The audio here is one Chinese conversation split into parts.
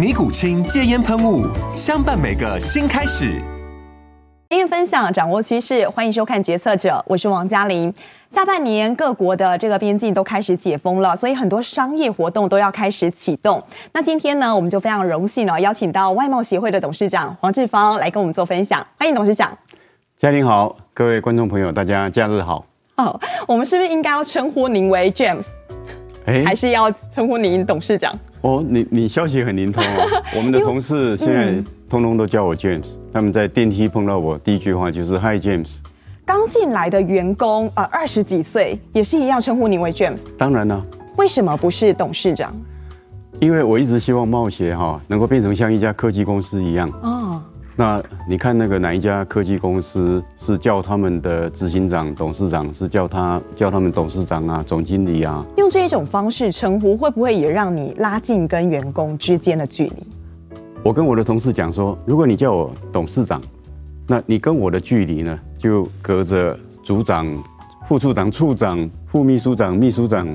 尼古清戒烟喷雾，相伴每个新开始。经验分享，掌握趋势，欢迎收看《决策者》，我是王嘉玲。下半年各国的这个边境都开始解封了，所以很多商业活动都要开始启动。那今天呢，我们就非常荣幸哦，邀请到外贸协会的董事长黄志芳来跟我们做分享。欢迎董事长。嘉玲好，各位观众朋友，大家假日好。哦，我们是不是应该要称呼您为 James？哎，还是要称呼您董事长？哦，你你消息很灵通哦。我们的同事现在通通都叫我 James，他们在电梯碰到我，第一句话就是 Hi James。刚进来的员工呃二十几岁，也是一样称呼您为 James。当然了。为什么不是董事长？因为我一直希望贸协哈能够变成像一家科技公司一样。哦。那你看那个哪一家科技公司是叫他们的执行长、董事长，是叫他叫他们董事长啊、总经理啊？用这一种方式称呼，会不会也让你拉近跟员工之间的距离？我跟我的同事讲说，如果你叫我董事长，那你跟我的距离呢，就隔着组长、副处长、处长、副秘书长、秘书长。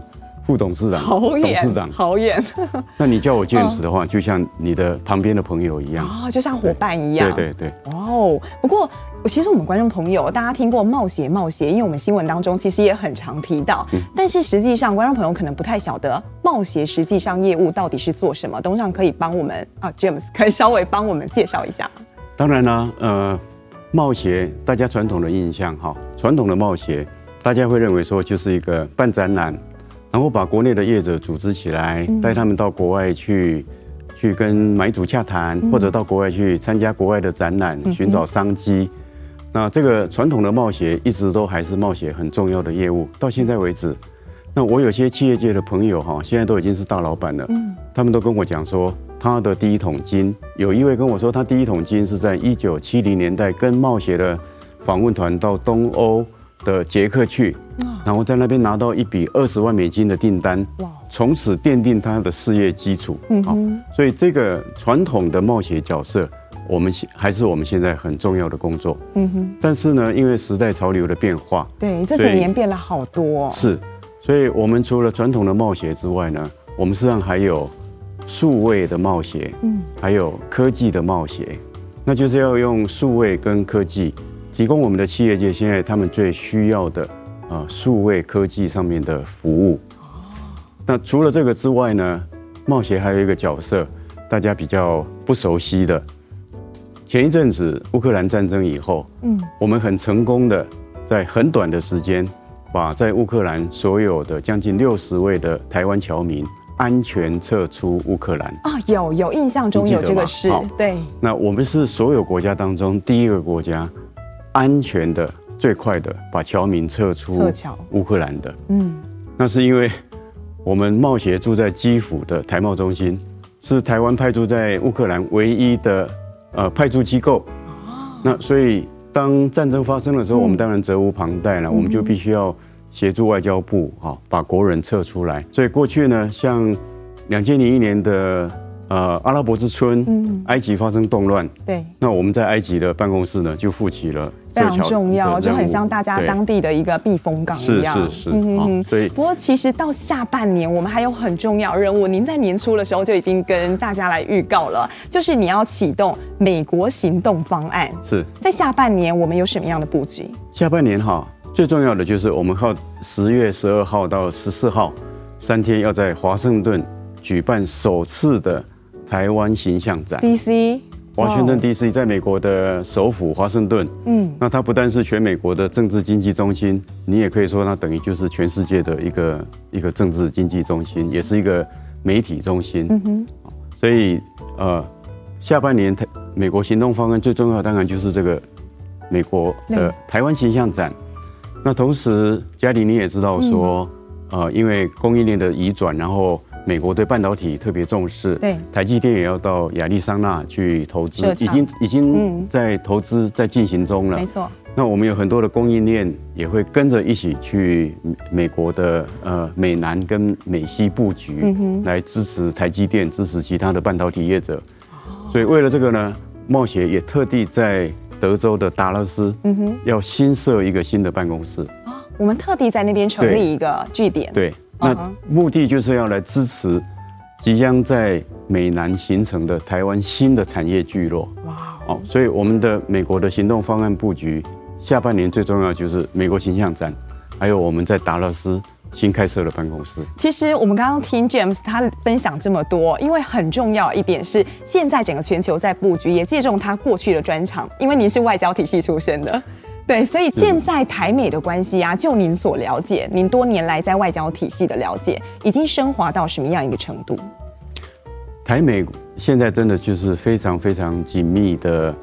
副董事长，好远，董事长，好远。那你叫我 James 的话，哦、就像你的旁边的朋友一样，哦，就像伙伴一样。对对对。哦，不过其实我们观众朋友，大家听过冒险冒险，因为我们新闻当中其实也很常提到，嗯、但是实际上观众朋友可能不太晓得冒险实际上业务到底是做什么。董事长可以帮我们啊，James 可以稍微帮我们介绍一下。当然啦，呃，冒险大家传统的印象哈，传统的冒险大家会认为说就是一个办展览。然后把国内的业者组织起来，带他们到国外去，去跟买主洽谈，或者到国外去参加国外的展览，寻找商机。那这个传统的冒险一直都还是冒险很重要的业务，到现在为止。那我有些企业界的朋友哈，现在都已经是大老板了，他们都跟我讲说，他的第一桶金，有一位跟我说，他第一桶金是在一九七零年代跟冒险的访问团到东欧的捷克去。然后在那边拿到一笔二十万美金的订单，从此奠定他的事业基础。嗯哼，所以这个传统的冒险角色，我们现还是我们现在很重要的工作。嗯哼，但是呢，因为时代潮流的变化，对这几年变了好多。是，所以我们除了传统的冒险之外呢，我们实际上还有数位的冒险，嗯，还有科技的冒险，那就是要用数位跟科技提供我们的企业界现在他们最需要的。啊，数位科技上面的服务。那除了这个之外呢，贸协还有一个角色，大家比较不熟悉的。前一阵子乌克兰战争以后，嗯，我们很成功的在很短的时间，把在乌克兰所有的将近六十位的台湾侨民安全撤出乌克兰。啊，有有印象中有这个事，对。那我们是所有国家当中第一个国家，安全的。最快的把侨民撤出乌克兰的，嗯，那是因为我们贸协住在基辅的台贸中心，是台湾派驻在乌克兰唯一的呃派驻机构。那所以当战争发生的时候，我们当然责无旁贷了，我们就必须要协助外交部哈把国人撤出来。所以过去呢，像两千零一年的呃阿拉伯之春，埃及发生动乱，对，那我们在埃及的办公室呢就负起了。非常重要，就很像大家当地的一个避风港一样。是是是。嗯哼，对。不过其实到下半年，我们还有很重要任务。您在年初的时候就已经跟大家来预告了，就是你要启动美国行动方案。是。在下半年，我们有什么样的布局？下半年哈，最重要的就是我们靠十月十二号到十四号三天，要在华盛顿举办首次的台湾形象展。DC。华盛顿 D.C. 在美国的首府华盛顿，嗯，那它不但是全美国的政治经济中心，你也可以说它等于就是全世界的一个一个政治经济中心，也是一个媒体中心。嗯哼，所以呃，下半年台美国行动方案最重要的当然就是这个美国的台湾形象展。那同时，嘉玲你也知道说，呃，因为供应链的移转，然后。美国对半导体特别重视，对，台积电也要到亚利桑那去投资，已经已经在投资在进行中了。没错。那我们有很多的供应链也会跟着一起去美国的呃美南跟美西布局，来支持台积电，支持其他的半导体业者。所以为了这个呢，茂协也特地在德州的达拉斯，嗯哼，要新设一个新的办公室。啊，我们特地在那边成立一个据点。对。那目的就是要来支持即将在美南形成的台湾新的产业聚落。哇哦！所以我们的美国的行动方案布局，下半年最重要就是美国形象展，还有我们在达拉斯新开设的办公室。其实我们刚刚听 James 他分享这么多，因为很重要一点是，现在整个全球在布局，也借重他过去的专长，因为您是外交体系出身的。对，所以现在台美的关系啊，就您所了解，您多年来在外交体系的了解，已经升华到什么样一个程度？台美现在真的就是非常非常紧密的，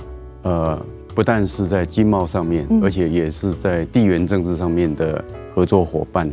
呃，不但是在经贸上面，而且也是在地缘政治上面的合作伙伴。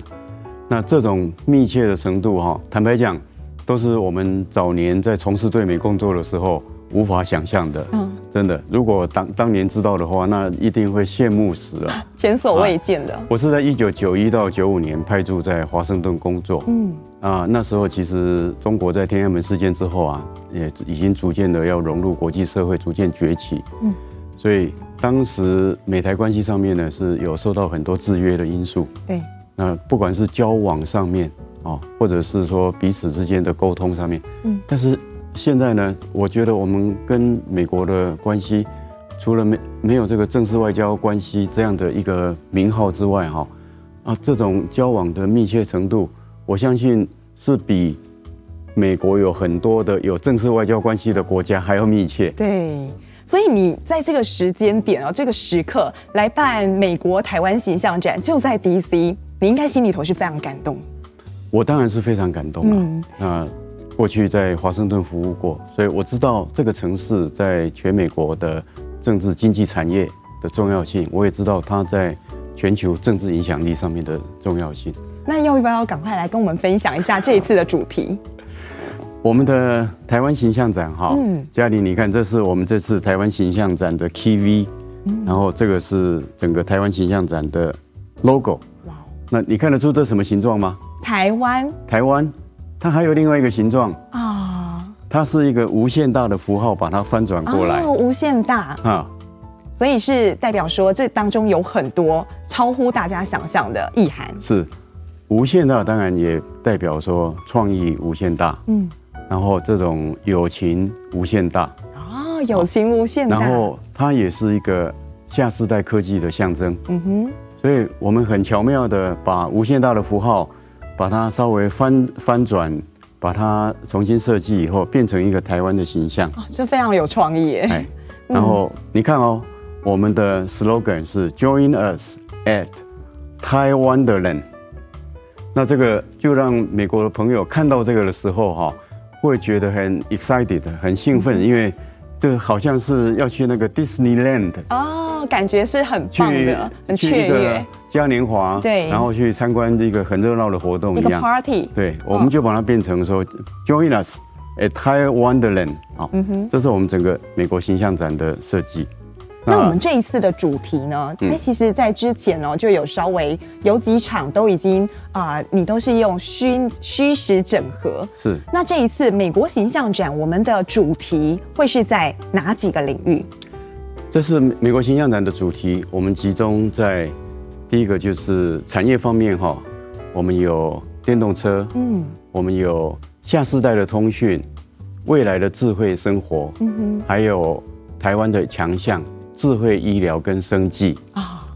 那这种密切的程度，哈，坦白讲，都是我们早年在从事对美工作的时候。无法想象的，嗯，真的，如果当当年知道的话，那一定会羡慕死了，前所未见的。我是在一九九一到九五年派驻在华盛顿工作，嗯，啊，那时候其实中国在天安门事件之后啊，也已经逐渐的要融入国际社会，逐渐崛起，嗯，所以当时美台关系上面呢是有受到很多制约的因素，对，那不管是交往上面啊，或者是说彼此之间的沟通上面，嗯，但是。现在呢，我觉得我们跟美国的关系，除了没没有这个正式外交关系这样的一个名号之外，哈，啊，这种交往的密切程度，我相信是比美国有很多的有正式外交关系的国家还要密切。对，所以你在这个时间点啊，这个时刻来办美国台湾形象展，就在 DC，你应该心里头是非常感动。我当然是非常感动了。嗯，啊。过去在华盛顿服务过，所以我知道这个城市在全美国的政治经济产业的重要性，我也知道它在全球政治影响力上面的重要性。那要不要赶快来跟我们分享一下这一次的主题？我们的台湾形象展哈，嗯，嘉玲，你看，这是我们这次台湾形象展的 Key V，然后这个是整个台湾形象展的 logo。哇，那你看得出这什么形状吗？台湾，台湾。它还有另外一个形状啊，它是一个无限大的符号，把它翻转过来。哦，无限大啊，所以是代表说这当中有很多超乎大家想象的意涵。是，无限大当然也代表说创意无限大，嗯，然后这种友情无限大啊，友情无限大，然后它也是一个下世代科技的象征。嗯哼，所以我们很巧妙的把无限大的符号。把它稍微翻翻转，把它重新设计以后，变成一个台湾的形象，这非常有创意耶。哎，然后你看哦，我们的 slogan 是 Join us at Taiwanderland。那这个就让美国的朋友看到这个的时候哈，会觉得很 excited，很兴奋，因为这好像是要去那个 Disneyland 哦，感觉是很棒的，很雀跃。嘉年华，对，然后去参观这个很热闹的活动一样，一 party，对，我们就把它变成说，Join us at Taiwanderland，好，嗯哼，这是我们整个美国形象展的设计。那我们这一次的主题呢？哎，其实，在之前哦，就有稍微有几场都已经啊，你都是用虚虚实整合。是。那这一次美国形象展，我们的主题会是在哪几个领域？这是美国形象展的主题，我们集中在。第一个就是产业方面哈，我们有电动车，嗯，我们有下世代的通讯，未来的智慧生活，嗯哼，还有台湾的强项智慧医疗跟生计啊。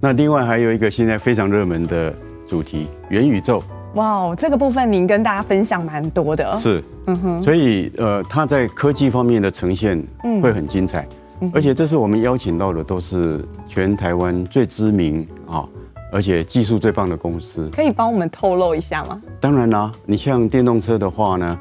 那另外还有一个现在非常热门的主题元宇宙，哇，这个部分您跟大家分享蛮多的。是，嗯哼，所以呃，它在科技方面的呈现会很精彩，嗯、而且这是我们邀请到的都是全台湾最知名啊，而且技术最棒的公司。可以帮我们透露一下吗？当然啦，你像电动车的话呢，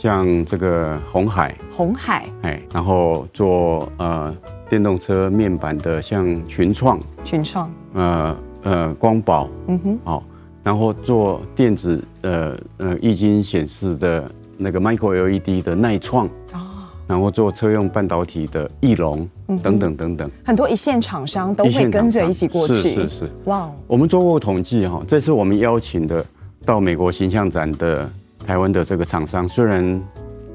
像这个红海，红海，哎，然后做呃电动车面板的，像群创，群创，呃呃光宝，嗯哼，好。然后做电子呃呃液晶显示的那个 Micro LED 的耐创。哦，然后做车用半导体的翼龙。等等等等，很多一线厂商都会跟着一起过去。是是是，哇！我们做过统计哈，这次我们邀请的到美国形象展的台湾的这个厂商，虽然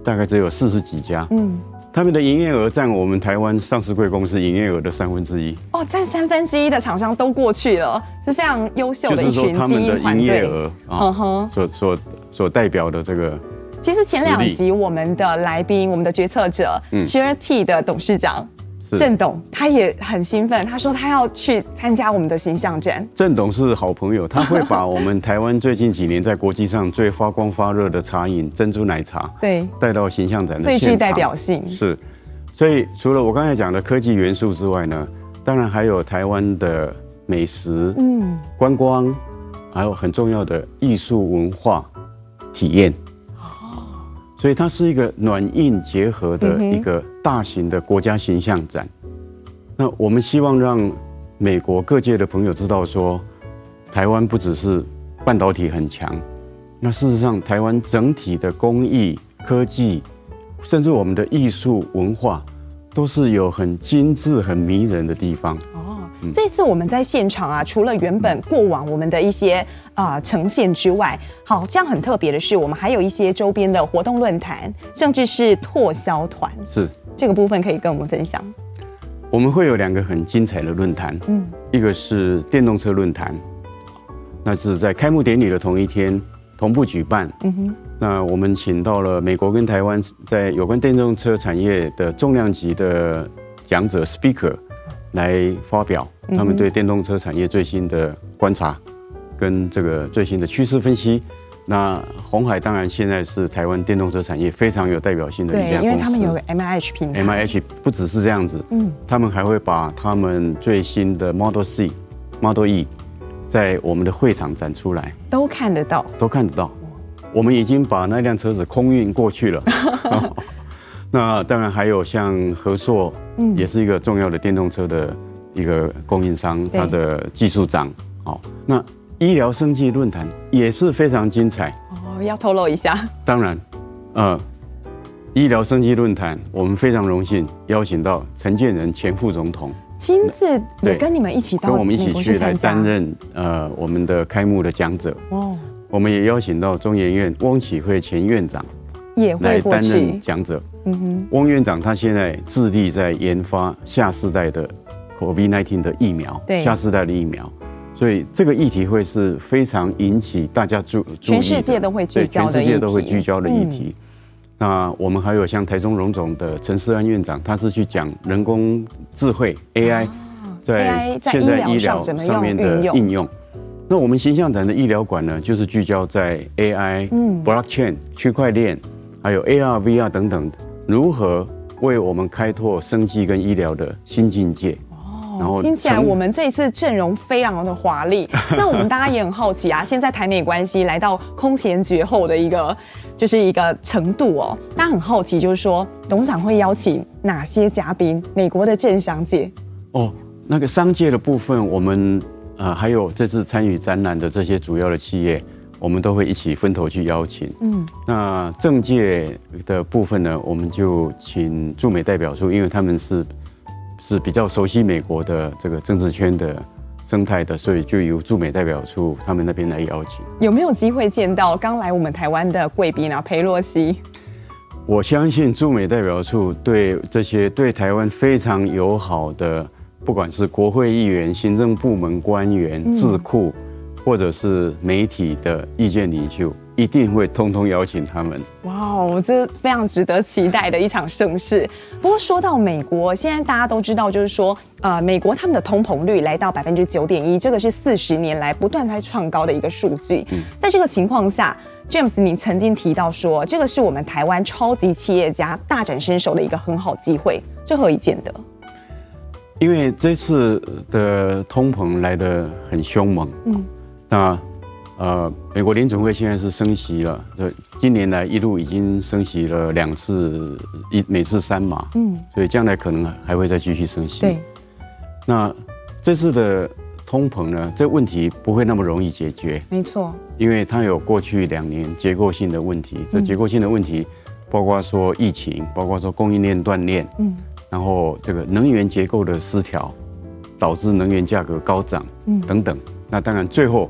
大概只有四十几家，嗯。他们的营业额占我们台湾上市贵公司营业额的三分之一哦，占三分之一的厂商都过去了，是非常优秀的一群精英团队。嗯哼，所所所代表的这个，其实前两集我们的来宾，我们的决策者，Surety 的董事长。郑董他也很兴奋，他说他要去参加我们的形象展。郑董是好朋友，他会把我们台湾最近几年在国际上最发光发热的茶饮珍珠奶茶，对，带到形象展的最具代表性。是，所以除了我刚才讲的科技元素之外呢，当然还有台湾的美食、嗯，观光，还有很重要的艺术文化体验。所以它是一个软硬结合的一个大型的国家形象展。那我们希望让美国各界的朋友知道说，台湾不只是半导体很强，那事实上台湾整体的工艺、科技，甚至我们的艺术文化，都是有很精致、很迷人的地方。这次我们在现场啊，除了原本过往我们的一些啊、呃、呈现之外，好像很特别的是，我们还有一些周边的活动论坛，甚至是拓销团。是这个部分可以跟我们分享。我们会有两个很精彩的论坛，嗯，一个是电动车论坛，那是在开幕典礼的同一天同步举办。嗯哼，那我们请到了美国跟台湾在有关电动车产业的重量级的讲者 speaker。来发表他们对电动车产业最新的观察，跟这个最新的趋势分析。那红海当然现在是台湾电动车产业非常有代表性的一家公司，因为他们有个 MIH 平台。MIH 不只是这样子，嗯，他们还会把他们最新的 Model C、Model E 在我们的会场展出来，都看得到，都看得到。我们已经把那辆车子空运过去了。那当然还有像和硕，嗯，也是一个重要的电动车的一个供应商，它的技术长。哦，那医疗生技论坛也是非常精彩。哦，要透露一下？当然，呃，医疗生技论坛，我们非常荣幸邀请到陈建仁前副总统亲自也跟你们一起到，跟我们一起去来担任呃我们的开幕的讲者。哦，我们也邀请到中研院翁启慧前院长。来担任讲者。嗯哼，翁院长他现在致力在研发下世代的 COVID-19 的疫苗，对，下世代的疫苗，所以这个议题会是非常引起大家注注意的，全世界都会聚焦的。全世界都会聚焦的议题。那我们还有像台中荣总的陈世安院长，他是去讲人工智慧 AI 在现在医疗上面的应用。那我们形象展的医疗馆呢，就是聚焦在 AI、嗯 Blockchain、区块链。还有 AR、VR 等等，如何为我们开拓生技跟医疗的新境界？哦，然后听起来我们这一次阵容非常的华丽。那我们大家也很好奇啊，现在台美关系来到空前绝后的一个就是一个程度哦。大家很好奇，就是说董事长会邀请哪些嘉宾？美国的政商界？哦，那个商界的部分，我们呃还有这次参与展览的这些主要的企业。我们都会一起分头去邀请。嗯，那政界的部分呢，我们就请驻美代表处，因为他们是是比较熟悉美国的这个政治圈的生态的，所以就由驻美代表处他们那边来邀请。有没有机会见到刚来我们台湾的贵宾啊？裴洛西？我相信驻美代表处对这些对台湾非常友好的，不管是国会议员、行政部门官员、智库。或者是媒体的意见领袖，一定会通通邀请他们。哇哦，这非常值得期待的一场盛事。不过说到美国，现在大家都知道，就是说，呃，美国他们的通膨率来到百分之九点一，这个是四十年来不断在创高的一个数据。嗯，在这个情况下，James，你曾经提到说，这个是我们台湾超级企业家大展身手的一个很好机会，这何以见得？因为这次的通膨来得很凶猛，嗯，那呃，美国联准会现在是升息了，这今年来一路已经升息了两次，一每次三码，嗯，所以将来可能还会再继续升息。对，那这次的通膨呢，这问题不会那么容易解决，没错，因为它有过去两年结构性的问题，这结构性的问题包括说疫情，包括说供应链断裂，嗯。然后这个能源结构的失调，导致能源价格高涨，嗯，等等。那当然，最后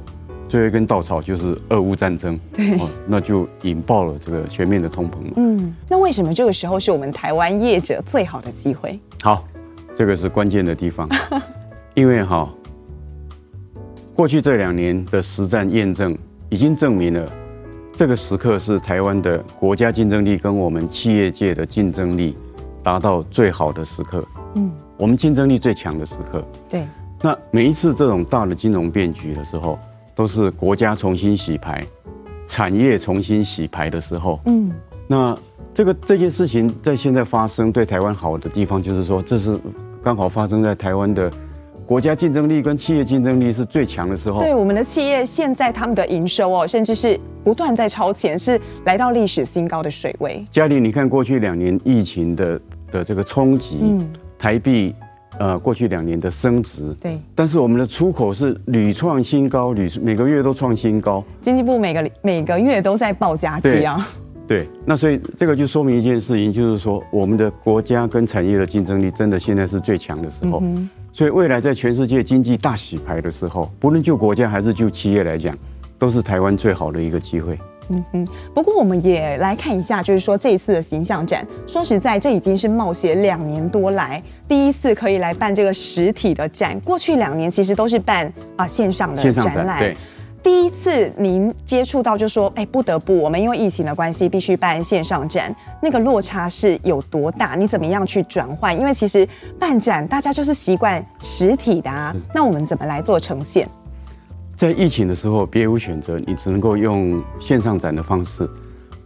最后一根稻草就是俄乌战争，对，那就引爆了这个全面的通膨。嗯，那为什么这个时候是我们台湾业者最好的机会？好，这个是关键的地方，因为哈，过去这两年的实战验证已经证明了，这个时刻是台湾的国家竞争力跟我们企业界的竞争力。达到最好的时刻，嗯，我们竞争力最强的时刻，对。那每一次这种大的金融变局的时候，都是国家重新洗牌，产业重新洗牌的时候，嗯。那这个这件事情在现在发生，对台湾好的地方就是说，这是刚好发生在台湾的国家竞争力跟企业竞争力是最强的时候。对，我们的企业现在他们的营收哦，甚至是不断在超前，是来到历史新高的水位。嘉玲，你看过去两年疫情的。的这个冲击，嗯，台币，呃，过去两年的升值，对，但是我们的出口是屡创新高，屡每个月都创新高，经济部每个每个月都在报佳绩啊，对，那所以这个就说明一件事情，就是说我们的国家跟产业的竞争力真的现在是最强的时候，嗯，所以未来在全世界经济大洗牌的时候，不论就国家还是就企业来讲，都是台湾最好的一个机会。嗯哼，不过我们也来看一下，就是说这一次的形象展，说实在，这已经是冒险两年多来第一次可以来办这个实体的展。过去两年其实都是办啊线上的展览，对。第一次您接触到，就说，哎，不得不，我们因为疫情的关系，必须办线上展，那个落差是有多大？你怎么样去转换？因为其实办展大家就是习惯实体的啊，那我们怎么来做呈现？在疫情的时候，别无选择，你只能够用线上展的方式。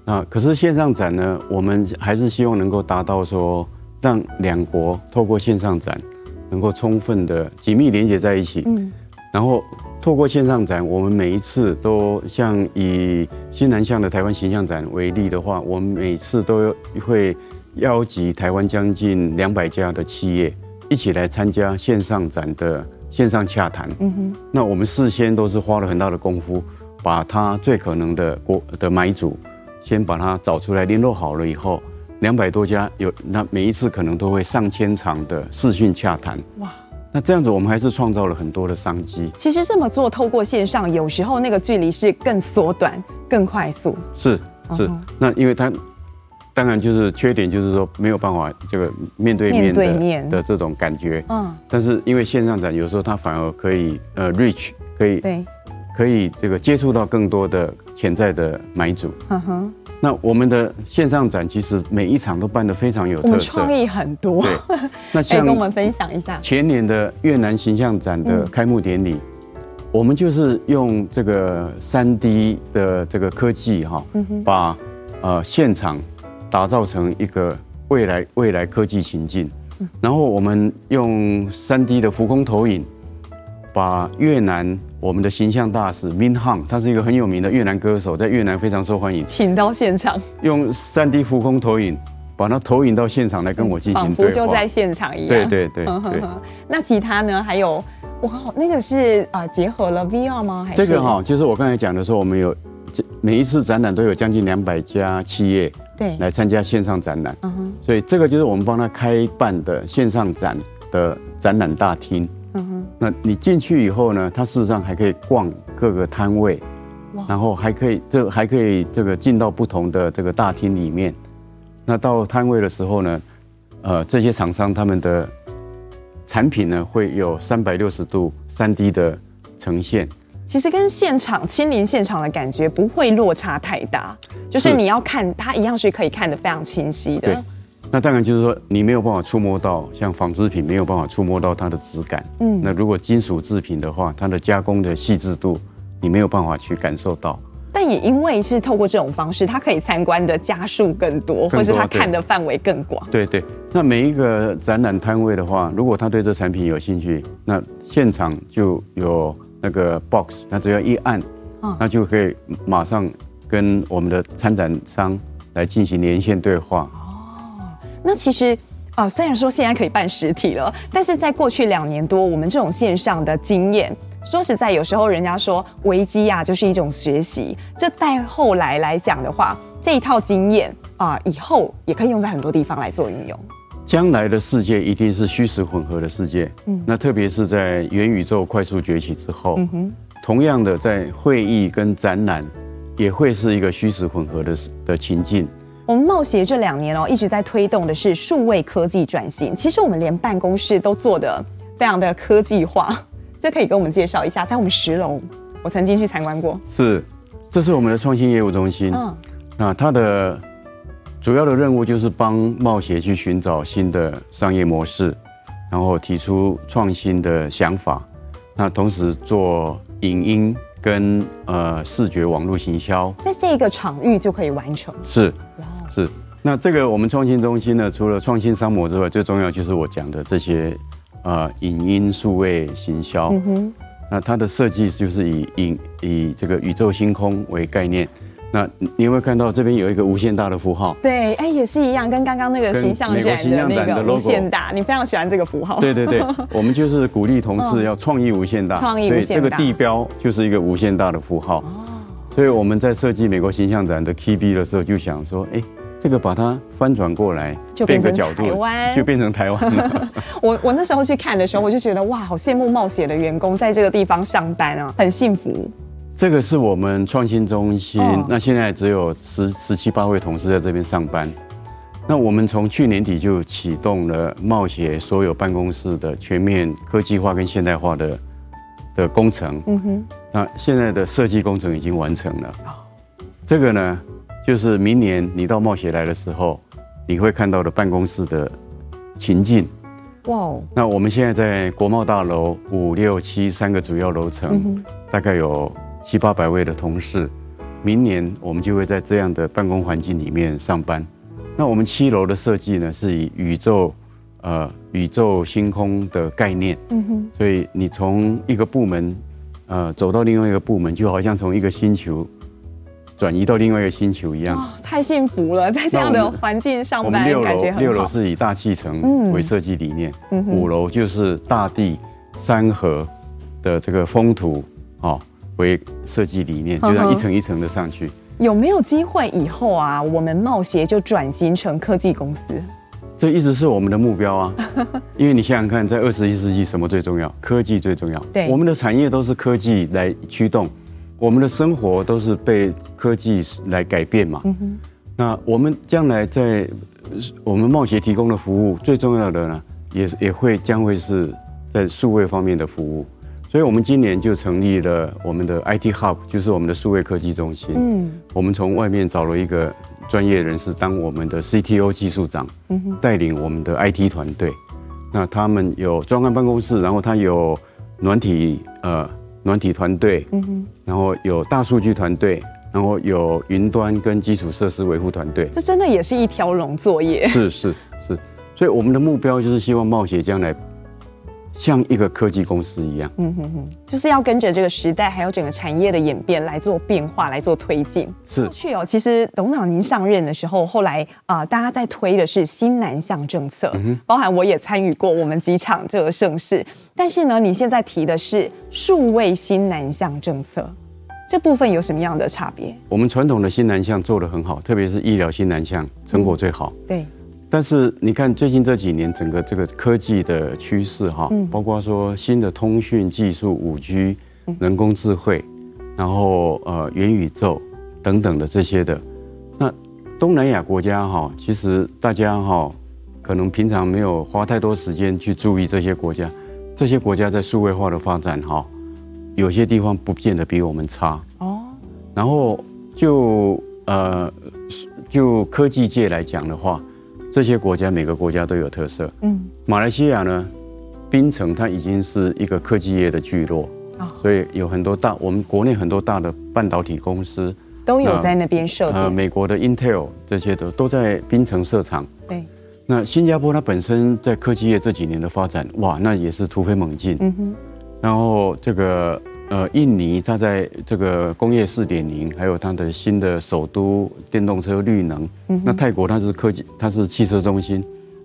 那可是线上展呢，我们还是希望能够达到说，让两国透过线上展，能够充分的紧密连接在一起。嗯。然后透过线上展，我们每一次都像以新南向的台湾形象展为例的话，我们每次都会邀集台湾将近两百家的企业一起来参加线上展的。线上洽谈，嗯哼，那我们事先都是花了很大的功夫，把他最可能的国的买主，先把他找出来联络好了以后，两百多家有，那每一次可能都会上千场的视讯洽谈，哇，那这样子我们还是创造了很多的商机。其实这么做，透过线上，有时候那个距离是更缩短、更快速。是是，嗯、那因为他。当然，就是缺点，就是说没有办法这个面对面的面的这种感觉。嗯。但是因为线上展，有时候它反而可以呃 reach，可以对，可以这个接触到更多的潜在的买主。嗯哼。那我们的线上展其实每一场都办得非常有特色，创意很多。对。那先跟我们分享一下前年的越南形象展的开幕典礼，我们就是用这个三 D 的这个科技哈，把呃现场。打造成一个未来未来科技情境，然后我们用三 D 的浮空投影，把越南我们的形象大使 Min Hang，他是一个很有名的越南歌手，在越南非常受欢迎，请到现场，用三 D 浮空投影把它投影到现场来跟我进行仿佛就在现场一样。对对对，对。那其他呢？还有哇，那个是啊，结合了 VR 吗？还是这个哈，就是我刚才讲的时候，我们有每一次展览都有将近两百家企业。对，来参加线上展览，嗯哼，所以这个就是我们帮他开办的线上展的展览大厅，嗯哼，那你进去以后呢，它事实上还可以逛各个摊位，哇，然后还可以这还可以这个进到不同的这个大厅里面，那到摊位的时候呢，呃，这些厂商他们的产品呢会有三百六十度三 D 的呈现。其实跟现场亲临现场的感觉不会落差太大，就是你要看它一样是可以看得非常清晰的。对，那当然就是说你没有办法触摸到像纺织品没有办法触摸到它的质感，嗯，那如果金属制品的话，它的加工的细致度你没有办法去感受到。但也因为是透过这种方式，它可以参观的家数更多，更多或是它看的范围更广。对对，那每一个展览摊位的话，如果他对这产品有兴趣，那现场就有那个 box，那只要一按，嗯、那就可以马上跟我们的参展商来进行连线对话。哦，那其实啊、呃，虽然说现在可以办实体了，但是在过去两年多，我们这种线上的经验。说实在，有时候人家说危机啊，就是一种学习。这在后来来讲的话，这一套经验啊，以后也可以用在很多地方来做运用。将来的世界一定是虚实混合的世界。嗯，那特别是在元宇宙快速崛起之后，同样的在会议跟展览也会是一个虚实混合的的情境。我们贸协这两年哦，一直在推动的是数位科技转型。其实我们连办公室都做的非常的科技化。这可以跟我们介绍一下，在我们十楼，我曾经去参观过。是，这是我们的创新业务中心。嗯，那它的主要的任务就是帮冒险去寻找新的商业模式，然后提出创新的想法。那同时做影音跟呃视觉网络行销，在这个场域就可以完成。是，是。那这个我们创新中心呢，除了创新商模之外，最重要就是我讲的这些。呃，影音数位行销，嗯哼，那它的设计就是以影以这个宇宙星空为概念。那你有没有看到这边有一个无限大的符号？对，哎，也是一样，跟刚刚那个形象展的那个无限大，你非常喜欢这个符号。对对对，我们就是鼓励同事要创意无限大，创意无限大，所以这个地标就是一个无限大的符号。哦，所以我们在设计美国形象展的 Key B 的时候，就想说，哎。这个把它翻转过来，就变成台湾，就变成台湾了。我我那时候去看的时候，我就觉得哇，好羡慕冒险的员工在这个地方上班啊，很幸福。这个是我们创新中心，哦、那现在只有十十七八位同事在这边上班。那我们从去年底就启动了贸协所有办公室的全面科技化跟现代化的的工程。嗯哼，那现在的设计工程已经完成了。这个呢？就是明年你到贸协来的时候，你会看到的办公室的情境。哇哦！那我们现在在国贸大楼五六七三个主要楼层，大概有七八百位的同事。明年我们就会在这样的办公环境里面上班。那我们七楼的设计呢，是以宇宙呃宇宙星空的概念。嗯哼。所以你从一个部门呃走到另外一个部门，就好像从一个星球。转移到另外一个星球一样，哦，太幸福了，在这样的环境上班，感觉很好。六楼是以大气层为设计理念，嗯、五楼就是大地、山河的这个风土哦为设计理念，就这样一层一层的上去。有没有机会以后啊，我们茂协就转型成科技公司？这一直是我们的目标啊，因为你想想看，在二十一世纪，什么最重要？科技最重要。对，我们的产业都是科技来驱动。我们的生活都是被科技来改变嘛。嗯哼。那我们将来在我们茂协提供的服务，最重要的呢，也也会将会是在数位方面的服务。所以我们今年就成立了我们的 IT Hub，就是我们的数位科技中心。嗯。我们从外面找了一个专业人士当我们的 CTO 技术长，带领我们的 IT 团队。那他们有专案办公室，然后他有软体呃。软体团队，嗯哼，然后有大数据团队，然后有云端跟基础设施维护团队，这真的也是一条龙作业。是是是，所以我们的目标就是希望冒险将来。像一个科技公司一样，嗯哼哼，就是要跟着这个时代，还有整个产业的演变来做变化，来做推进。是，过去哦，其实董事长您上任的时候，后来啊、呃，大家在推的是新南向政策，嗯、包含我也参与过我们几场这个盛事。但是呢，你现在提的是数位新南向政策，这部分有什么样的差别？我们传统的新南向做得很好，特别是医疗新南向成果最好。嗯、对。但是你看，最近这几年整个这个科技的趋势哈，包括说新的通讯技术、五 G、人工智慧，然后呃元宇宙等等的这些的，那东南亚国家哈，其实大家哈可能平常没有花太多时间去注意这些国家，这些国家在数位化的发展哈，有些地方不见得比我们差。哦。然后就呃就科技界来讲的话，这些国家每个国家都有特色。嗯，马来西亚呢，槟城它已经是一个科技业的聚落啊，所以有很多大我们国内很多大的半导体公司都有在那边设呃，美国的 Intel 这些都都在槟城设厂。对。那新加坡它本身在科技业这几年的发展，哇，那也是突飞猛进。嗯哼。然后这个呃，印尼它在这个工业四点零，还有它的新的首都电动车绿能。嗯。那泰国它是科技，它是汽车中心，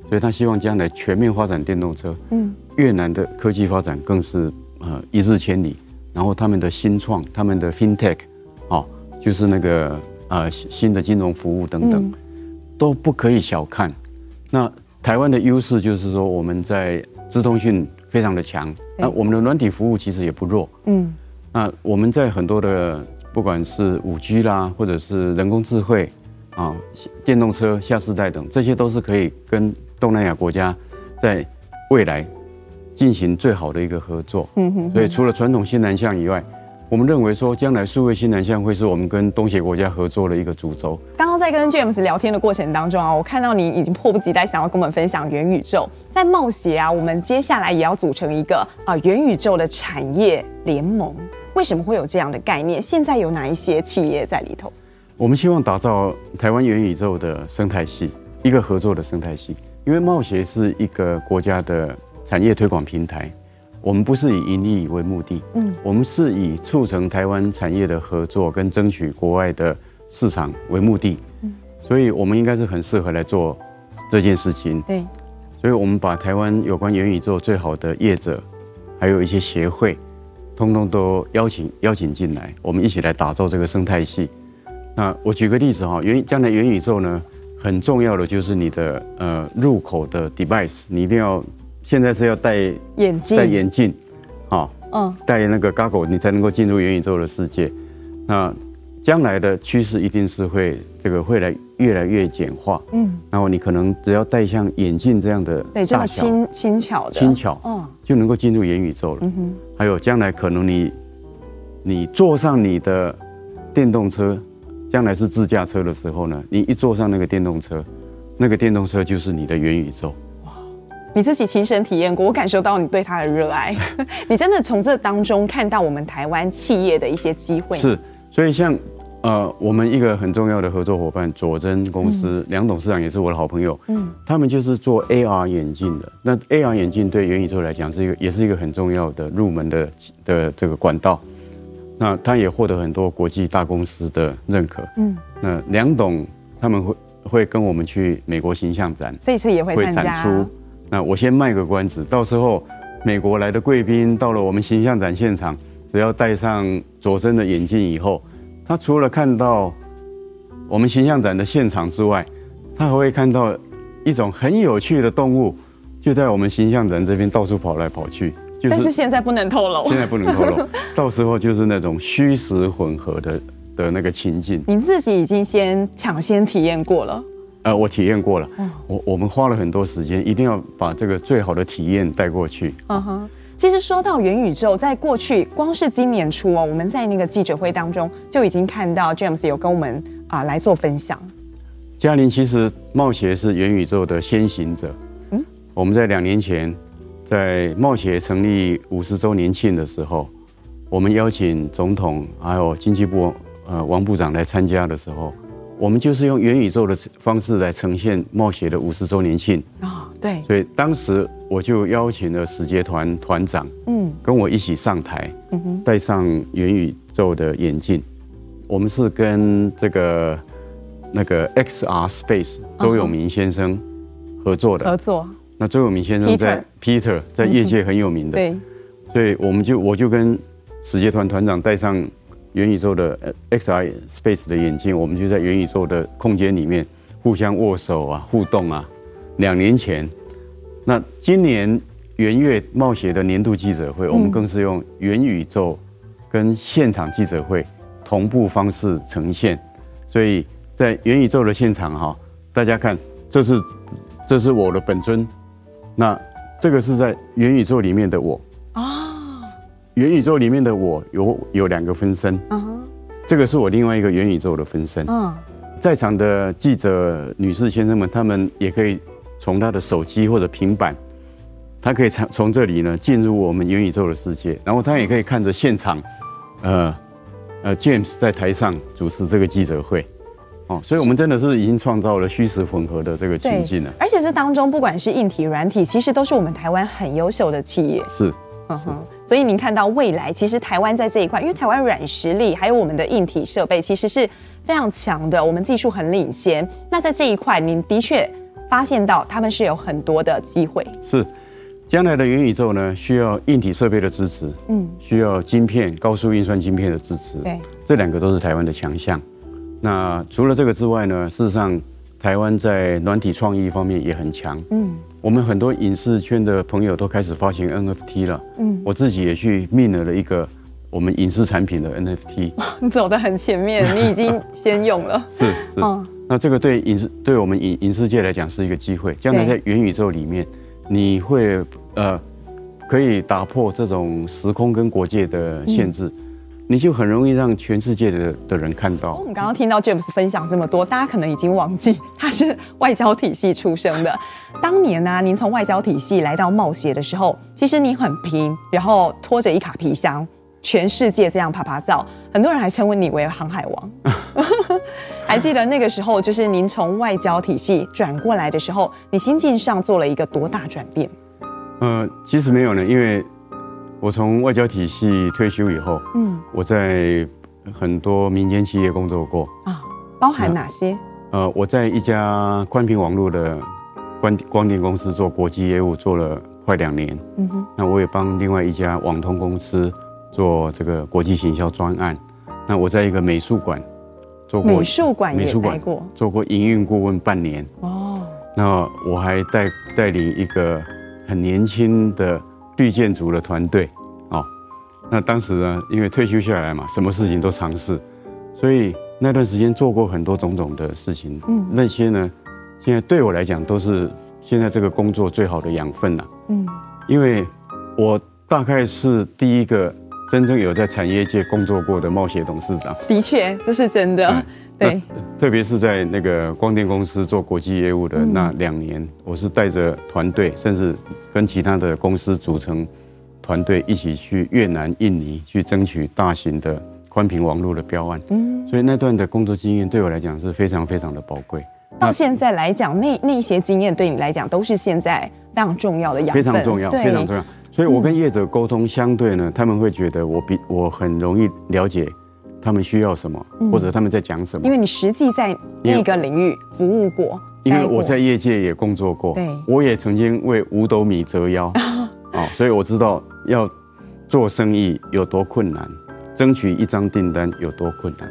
所以它希望将来全面发展电动车。嗯。越南的科技发展更是呃一日千里，然后他们的新创，他们的 FinTech，哦，就是那个呃新的金融服务等等，嗯、都不可以小看。那台湾的优势就是说，我们在资通讯非常的强，那我们的软体服务其实也不弱。嗯，那我们在很多的不管是五 G 啦，或者是人工智慧啊、电动车下世代等，这些都是可以跟东南亚国家在未来进行最好的一个合作。嗯哼。所以除了传统新南向以外，我们认为说，将来数位新南向会是我们跟东协国家合作的一个主轴。刚刚在跟 James 聊天的过程当中啊，我看到你已经迫不及待想要跟我们分享元宇宙。在贸协啊，我们接下来也要组成一个啊元宇宙的产业联盟。为什么会有这样的概念？现在有哪一些企业在里头？我们希望打造台湾元宇宙的生态系，一个合作的生态系。因为贸协是一个国家的产业推广平台。我们不是以盈利为目的，嗯，我们是以促成台湾产业的合作跟争取国外的市场为目的，嗯，所以我们应该是很适合来做这件事情，对，所以我们把台湾有关元宇宙最好的业者，还有一些协会，通通都邀请邀请进来，我们一起来打造这个生态系。那我举个例子哈，元将来元宇宙呢，很重要的就是你的呃入口的 device，你一定要。现在是要戴眼镜，戴眼镜，好，嗯，戴那个 goggle，你才能够进入元宇宙的世界。那将来的趋势一定是会这个会来越来越简化，嗯，然后你可能只要戴像眼镜这样的对，这么轻轻巧的。轻巧，嗯，就能够进入元宇宙了。嗯哼，还有将来可能你你坐上你的电动车，将来是自驾车的时候呢，你一坐上那个电动车，那个电动车就是你的元宇宙。你自己亲身体验过，我感受到你对他的热爱。你真的从这当中看到我们台湾企业的一些机会。是，所以像呃，我们一个很重要的合作伙伴佐真公司，梁、嗯、董事长也是我的好朋友。嗯，他们就是做 AR 眼镜的。那 AR 眼镜对元宇宙来讲是一个，也是一个很重要的入门的的这个管道。那他也获得很多国际大公司的认可。嗯，那梁董他们会会跟我们去美国形象展，这次也会参加。会展出。那我先卖个关子，到时候美国来的贵宾到了我们形象展现场，只要戴上佐臻的眼镜以后，他除了看到我们形象展的现场之外，他还会看到一种很有趣的动物，就在我们形象展这边到处跑来跑去。就是，但是现在不能透露，现在不能透露，到时候就是那种虚实混合的的那个情境。你自己已经先抢先体验过了。呃，我体验过了，我我们花了很多时间，一定要把这个最好的体验带过去。嗯哼，其实说到元宇宙，在过去光是今年初哦，我们在那个记者会当中就已经看到 James 有跟我们啊来做分享。嘉玲，其实贸协是元宇宙的先行者。嗯，我们在两年前在贸协成立五十周年庆的时候，我们邀请总统还有经济部呃王部长来参加的时候。我们就是用元宇宙的方式来呈现冒险的五十周年庆。啊，对，所以当时我就邀请了使节团团长，嗯，跟我一起上台，嗯哼，戴上元宇宙的眼镜，我们是跟这个那个 XR Space 周永明先生合作的，合作。那周永明先生在 Peter 在业界很有名的，对，所以我们就我就跟使节团团长戴上。元宇宙的 XR Space 的眼镜，我们就在元宇宙的空间里面互相握手啊，互动啊。两年前，那今年元月冒险的年度记者会，我们更是用元宇宙跟现场记者会同步方式呈现。所以在元宇宙的现场哈，大家看，这是这是我的本尊，那这个是在元宇宙里面的我。元宇宙里面的我有有两个分身，嗯哼，这个是我另外一个元宇宙的分身。嗯，在场的记者女士先生们，他们也可以从他的手机或者平板，他可以从从这里呢进入我们元宇宙的世界，然后他也可以看着现场，呃呃，James 在台上主持这个记者会。哦，所以我们真的是已经创造了虚实混合的这个情境了。而且这当中，不管是硬体、软体，其实都是我们台湾很优秀的企业。是，嗯哼。所以您看到未来，其实台湾在这一块，因为台湾软实力还有我们的硬体设备，其实是非常强的，我们技术很领先。那在这一块，您的确发现到他们是有很多的机会。是，将来的元宇宙呢，需要硬体设备的支持，嗯，需要晶片、高速运算晶片的支持。对，这两个都是台湾的强项。那除了这个之外呢，事实上，台湾在软体创意方面也很强。嗯，我们很多影视圈的朋友都开始发行 NFT 了。嗯，我自己也去 mint 了一个我们影视产品的 NFT。你走得很前面，你已经先用了。是是。那这个对影视对我们影影视界来讲是一个机会。将来在元宇宙里面，你会呃可以打破这种时空跟国界的限制。你就很容易让全世界的的人看到。我们刚刚听到 James 分享这么多，大家可能已经忘记他是外交体系出生的。当年呢、啊，您从外交体系来到冒险的时候，其实你很拼，然后拖着一卡皮箱，全世界这样爬爬照，很多人还称呼你为航海王。还记得那个时候，就是您从外交体系转过来的时候，你心境上做了一个多大转变？呃，其实没有呢，因为。我从外交体系退休以后，嗯，我在很多民间企业工作过啊，包含哪些？呃，我在一家宽频网络的光光电公司做国际业务，做了快两年。嗯哼，那我也帮另外一家网通公司做这个国际行销专案。那我在一个美术馆做过，美术馆也待过，做过营运顾问半年。哦，那我还带带领一个很年轻的。绿建筑的团队，哦，那当时呢，因为退休下来嘛，什么事情都尝试，所以那段时间做过很多种种的事情。嗯，那些呢，现在对我来讲都是现在这个工作最好的养分了。嗯，因为我大概是第一个真正有在产业界工作过的冒险董事长。的确，这是真的。嗯对，特别是在那个光电公司做国际业务的那两年，嗯、我是带着团队，甚至跟其他的公司组成团队，一起去越南、印尼去争取大型的宽频网络的标案。嗯，所以那段的工作经验对我来讲是非常非常的宝贵。到现在来讲，那那些经验对你来讲都是现在非常重要的养分，非常重要，非常重要。所以我跟业者沟通，相对呢，他们会觉得我比我很容易了解。他们需要什么，或者他们在讲什么？因为你实际在那个领域服务过，因为我在业界也工作过，对，我也曾经为五斗米折腰，哦，所以我知道要做生意有多困难，争取一张订单有多困难。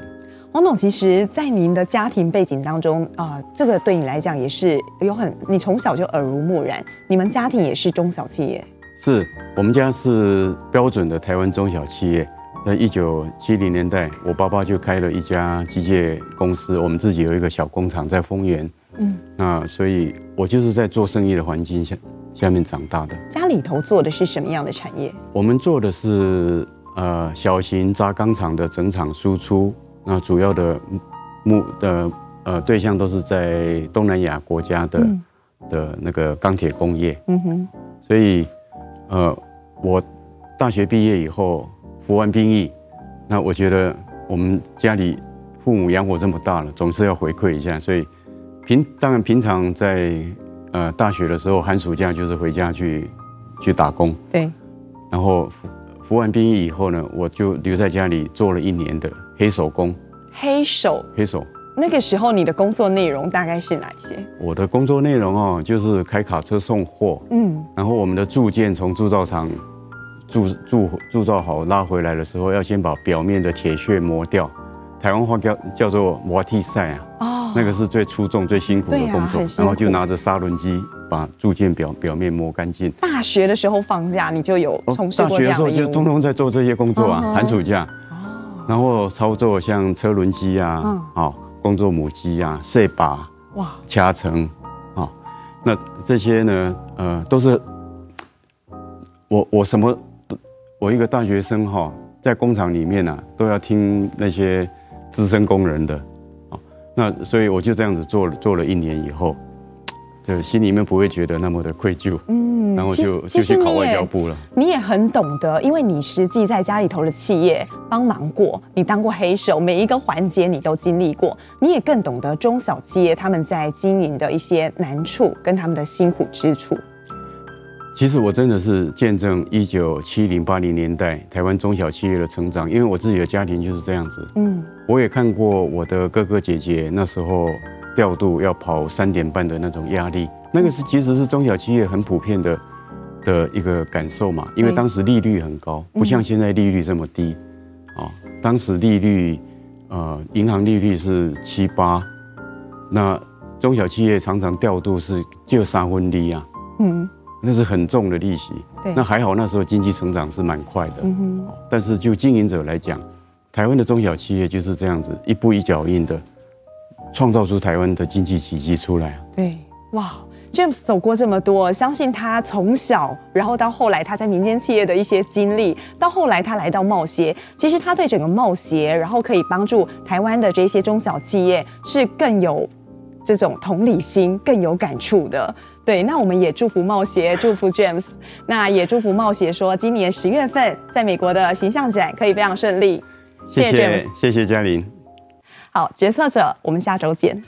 王董，其实，在您的家庭背景当中啊，这个对你来讲也是有很，你从小就耳濡目染，你们家庭也是中小企业？是我们家是标准的台湾中小企业。在一九七零年代，我爸爸就开了一家机械公司，我们自己有一个小工厂在丰原。嗯，那所以我就是在做生意的环境下下面长大的。家里头做的是什么样的产业？我们做的是呃小型轧钢厂的整厂输出，那主要的目的呃对象都是在东南亚国家的、嗯、的那个钢铁工业。嗯哼，所以呃我大学毕业以后。服完兵役，那我觉得我们家里父母养我这么大了，总是要回馈一下。所以平当然平常在呃大学的时候，寒暑假就是回家去去打工。对。然后服服完兵役以后呢，我就留在家里做了一年的黑手工。黑手。黑手。那个时候你的工作内容大概是哪一些？我的工作内容哦，就是开卡车送货。嗯。然后我们的铸件从铸造厂。铸铸铸造好拉回来的时候，要先把表面的铁屑磨掉，台湾话叫叫做磨铁赛啊。哦，那个是最粗重、最辛苦的工作。然后就拿着砂轮机把铸件表表面磨干净。大学的时候放假，你就有从事过这样的？大学的时候就通通在做这些工作啊，寒暑假。哦。然后操作像车轮机啊，好，工作母鸡啊，塞把，哇，掐层，啊，那这些呢，呃，都是我我什么。我一个大学生哈，在工厂里面啊，都要听那些资深工人的，啊那所以我就这样子做了做了一年以后。就心里面不会觉得那么的愧疚，嗯，然后就就去考外交部了。你也很懂得，因为你实际在家里头的企业帮忙过，你当过黑手，每一个环节你都经历过，你也更懂得中小企业他们在经营的一些难处跟他们的辛苦之处。其实我真的是见证一九七零八零年代台湾中小企业的成长，因为我自己的家庭就是这样子，嗯，我也看过我的哥哥姐姐那时候。调度要跑三点半的那种压力，那个是其实是中小企业很普遍的的一个感受嘛，因为当时利率很高，不像现在利率这么低，啊，当时利率，呃，银行利率是七八，那中小企业常常调度是就三分利啊，嗯，那是很重的利息，对，那还好那时候经济成长是蛮快的，嗯哼，但是就经营者来讲，台湾的中小企业就是这样子一步一脚印的。创造出台湾的经济奇迹出来。对，哇，James 走过这么多，相信他从小，然后到后来他在民间企业的一些经历，到后来他来到贸协，其实他对整个贸协，然后可以帮助台湾的这些中小企业，是更有这种同理心，更有感触的。对，那我们也祝福贸协，祝福 James，那也祝福贸协说，今年十月份在美国的形象展可以非常顺利。谢谢 James，谢谢嘉玲。好，决策者，我们下周见。